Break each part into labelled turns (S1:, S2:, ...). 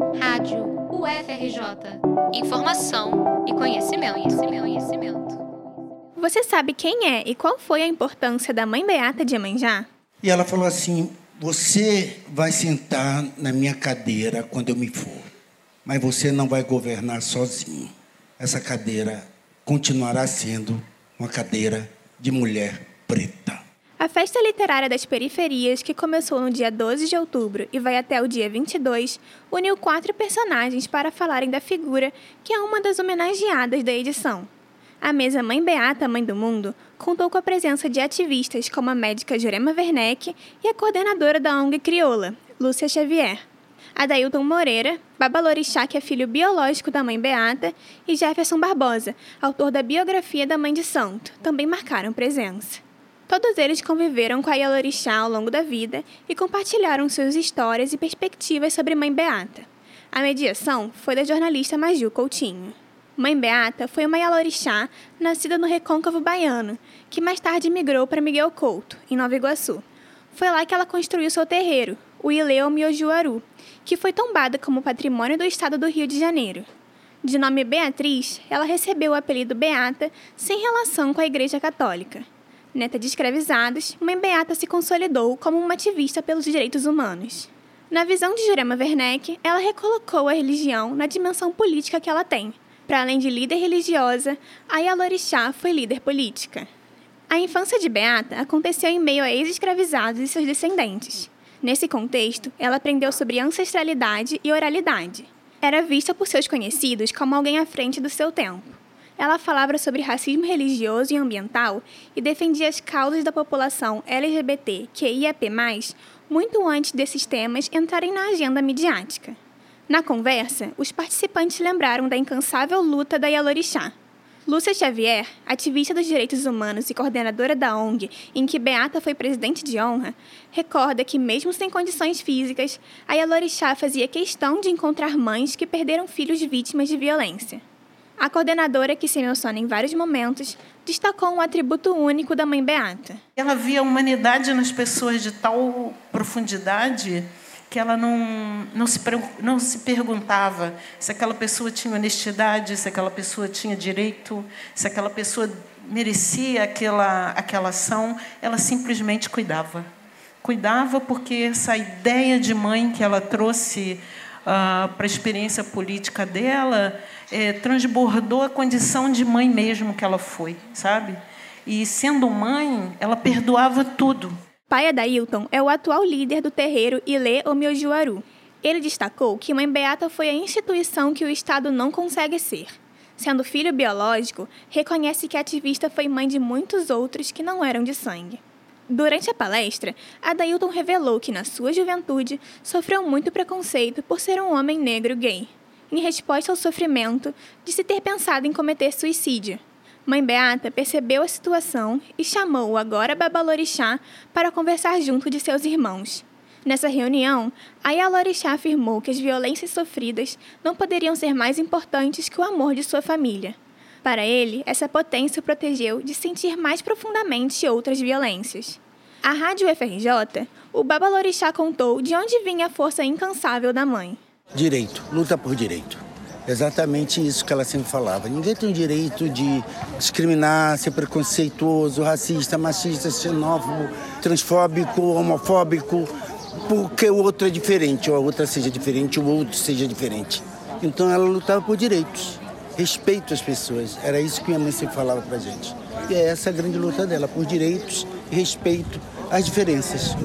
S1: Rádio UFRJ. Informação e conhecimento, conhecimento, conhecimento.
S2: Você sabe quem é e qual foi a importância da Mãe Beata de Iemanjá?
S3: E ela falou assim: Você vai sentar na minha cadeira quando eu me for, mas você não vai governar sozinho. Essa cadeira continuará sendo uma cadeira de mulher preta.
S2: A Festa Literária das Periferias, que começou no dia 12 de outubro e vai até o dia 22, uniu quatro personagens para falarem da figura que é uma das homenageadas da edição. A mesa Mãe Beata, Mãe do Mundo, contou com a presença de ativistas como a médica Jurema Werneck e a coordenadora da ONG Crioula, Lúcia Xavier. Adailton Moreira, Babalorixá, que é filho biológico da mãe Beata, e Jefferson Barbosa, autor da biografia da Mãe de Santo, também marcaram presença. Todos eles conviveram com a Yalorixá ao longo da vida e compartilharam suas histórias e perspectivas sobre Mãe Beata. A mediação foi da jornalista Maju Coutinho. Mãe Beata foi uma Yalorixá nascida no recôncavo baiano, que mais tarde migrou para Miguel Couto, em Nova Iguaçu. Foi lá que ela construiu seu terreiro, o Ileu Miojuaru, que foi tombada como patrimônio do estado do Rio de Janeiro. De nome Beatriz, ela recebeu o apelido Beata sem relação com a Igreja Católica. Neta de escravizados, Beata se consolidou como uma ativista pelos direitos humanos. Na visão de Jurema Werneck, ela recolocou a religião na dimensão política que ela tem. Para além de líder religiosa, a Yalorixá foi líder política. A infância de Beata aconteceu em meio a ex-escravizados e seus descendentes. Nesse contexto, ela aprendeu sobre ancestralidade e oralidade. Era vista por seus conhecidos como alguém à frente do seu tempo. Ela falava sobre racismo religioso e ambiental e defendia as causas da população LGBT QIAP+, muito antes desses temas entrarem na agenda midiática. Na conversa, os participantes lembraram da incansável luta da Yalorixá. Lúcia Xavier, ativista dos direitos humanos e coordenadora da ONG, em que Beata foi presidente de honra, recorda que, mesmo sem condições físicas, a Yalorixá fazia questão de encontrar mães que perderam filhos vítimas de violência. A coordenadora, que se emociona em vários momentos, destacou um atributo único da Mãe Beata.
S4: Ela via a humanidade nas pessoas de tal profundidade que ela não, não, se, não se perguntava se aquela pessoa tinha honestidade, se aquela pessoa tinha direito, se aquela pessoa merecia aquela, aquela ação. Ela simplesmente cuidava. Cuidava porque essa ideia de mãe que ela trouxe uh, para a experiência política dela é, transbordou a condição de mãe mesmo que ela foi, sabe? E sendo mãe, ela perdoava tudo.
S2: Pai Adailton é o atual líder do terreiro Ilê Omiojuaru. Ele destacou que Mãe Beata foi a instituição que o Estado não consegue ser. Sendo filho biológico, reconhece que a ativista foi mãe de muitos outros que não eram de sangue. Durante a palestra, Adailton revelou que na sua juventude sofreu muito preconceito por ser um homem negro gay em resposta ao sofrimento de se ter pensado em cometer suicídio. Mãe Beata percebeu a situação e chamou o agora Babalorixá para conversar junto de seus irmãos. Nessa reunião, a Yalorixá afirmou que as violências sofridas não poderiam ser mais importantes que o amor de sua família. Para ele, essa potência o protegeu de sentir mais profundamente outras violências. A Rádio FRJ, o Babalorixá contou de onde vinha a força incansável da mãe.
S3: Direito, luta por direito. Exatamente isso que ela sempre falava. Ninguém tem o direito de discriminar, ser preconceituoso, racista, machista, xenófobo, transfóbico, homofóbico, porque o outro é diferente, ou a outra seja diferente, ou o outro seja diferente. Então ela lutava por direitos, respeito às pessoas. Era isso que minha mãe sempre falava pra gente. E é essa a grande luta dela, por direitos e respeito às diferenças.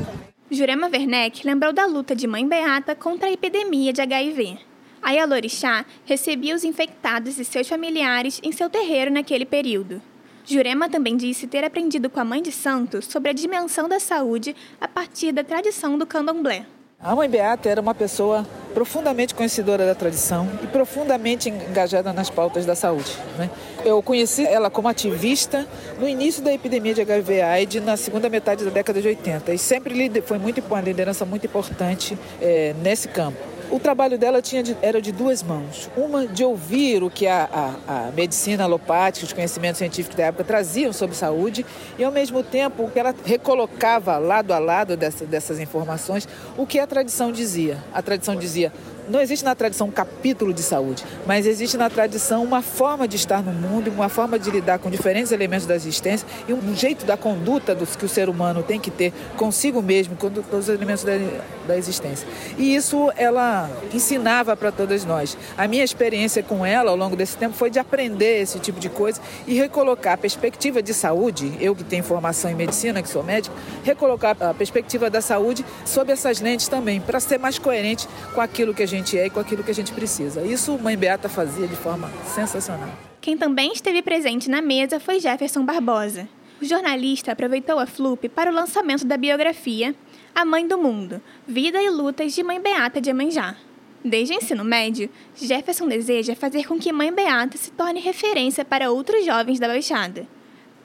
S2: Jurema Werneck lembrou da luta de Mãe Beata contra a epidemia de HIV. A Yalorixá recebia os infectados e seus familiares em seu terreiro naquele período. Jurema também disse ter aprendido com a Mãe de Santo sobre a dimensão da saúde a partir da tradição do candomblé.
S5: A Mãe Beata era uma pessoa profundamente conhecedora da tradição e profundamente engajada nas pautas da saúde. Né? Eu conheci ela como ativista no início da epidemia de HIV/AIDS na segunda metade da década de 80 e sempre foi muito uma liderança muito importante é, nesse campo. O trabalho dela tinha de, era de duas mãos. Uma de ouvir o que a, a, a, medicina alopática, os conhecimentos científicos da época traziam sobre saúde, e ao mesmo tempo que ela recolocava lado a lado dessa, dessas informações o que a tradição dizia. A tradição dizia não existe na tradição um capítulo de saúde, mas existe na tradição uma forma de estar no mundo, uma forma de lidar com diferentes elementos da existência e um jeito da conduta dos que o ser humano tem que ter consigo mesmo, com todos os elementos da, da existência. E isso ela ensinava para todas nós. A minha experiência com ela ao longo desse tempo foi de aprender esse tipo de coisa e recolocar a perspectiva de saúde, eu que tenho formação em medicina, que sou médico, recolocar a perspectiva da saúde sob essas lentes também, para ser mais coerente com aquilo que a gente é e com aquilo que a gente precisa. Isso Mãe Beata fazia de forma sensacional.
S2: Quem também esteve presente na mesa foi Jefferson Barbosa. O jornalista aproveitou a FLUP para o lançamento da biografia A Mãe do Mundo, Vida e Lutas de Mãe Beata de Amanjá. Desde o ensino médio, Jefferson deseja fazer com que Mãe Beata se torne referência para outros jovens da Baixada.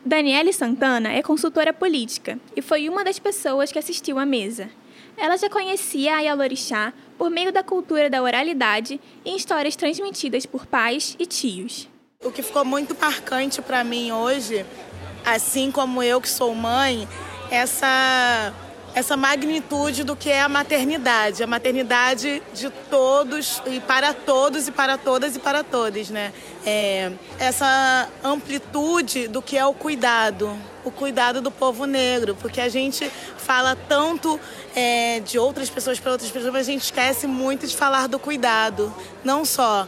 S2: Daniele Santana é consultora política e foi uma das pessoas que assistiu à mesa. Ela já conhecia a Yalorixá por meio da cultura da oralidade e histórias transmitidas por pais e tios.
S6: O que ficou muito marcante para mim hoje, assim como eu que sou mãe, essa essa magnitude do que é a maternidade, a maternidade de todos e para todos e para todas e para todos, né? É, essa amplitude do que é o cuidado, o cuidado do povo negro, porque a gente fala tanto é, de outras pessoas para outras pessoas, mas a gente esquece muito de falar do cuidado, não só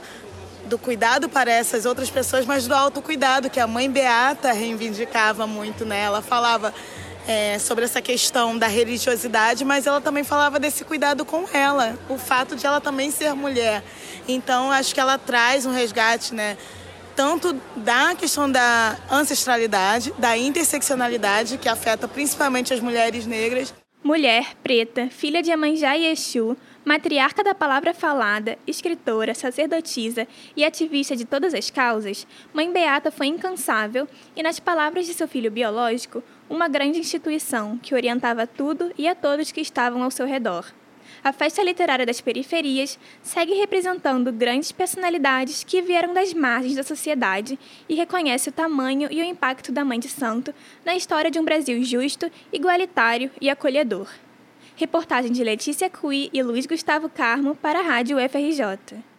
S6: do cuidado para essas outras pessoas, mas do autocuidado que a mãe Beata reivindicava muito, né? Ela falava é, sobre essa questão da religiosidade, mas ela também falava desse cuidado com ela, o fato de ela também ser mulher. Então, acho que ela traz um resgate, né? Tanto da questão da ancestralidade, da interseccionalidade, que afeta principalmente as mulheres negras.
S2: Mulher, preta, filha de Amanjá e Exu, Matriarca da palavra falada, escritora, sacerdotisa e ativista de todas as causas, Mãe Beata foi incansável e, nas palavras de seu filho biológico, uma grande instituição que orientava tudo e a todos que estavam ao seu redor. A Festa Literária das Periferias segue representando grandes personalidades que vieram das margens da sociedade e reconhece o tamanho e o impacto da Mãe de Santo na história de um Brasil justo, igualitário e acolhedor. Reportagem de Letícia Cui e Luiz Gustavo Carmo para a Rádio UFRJ.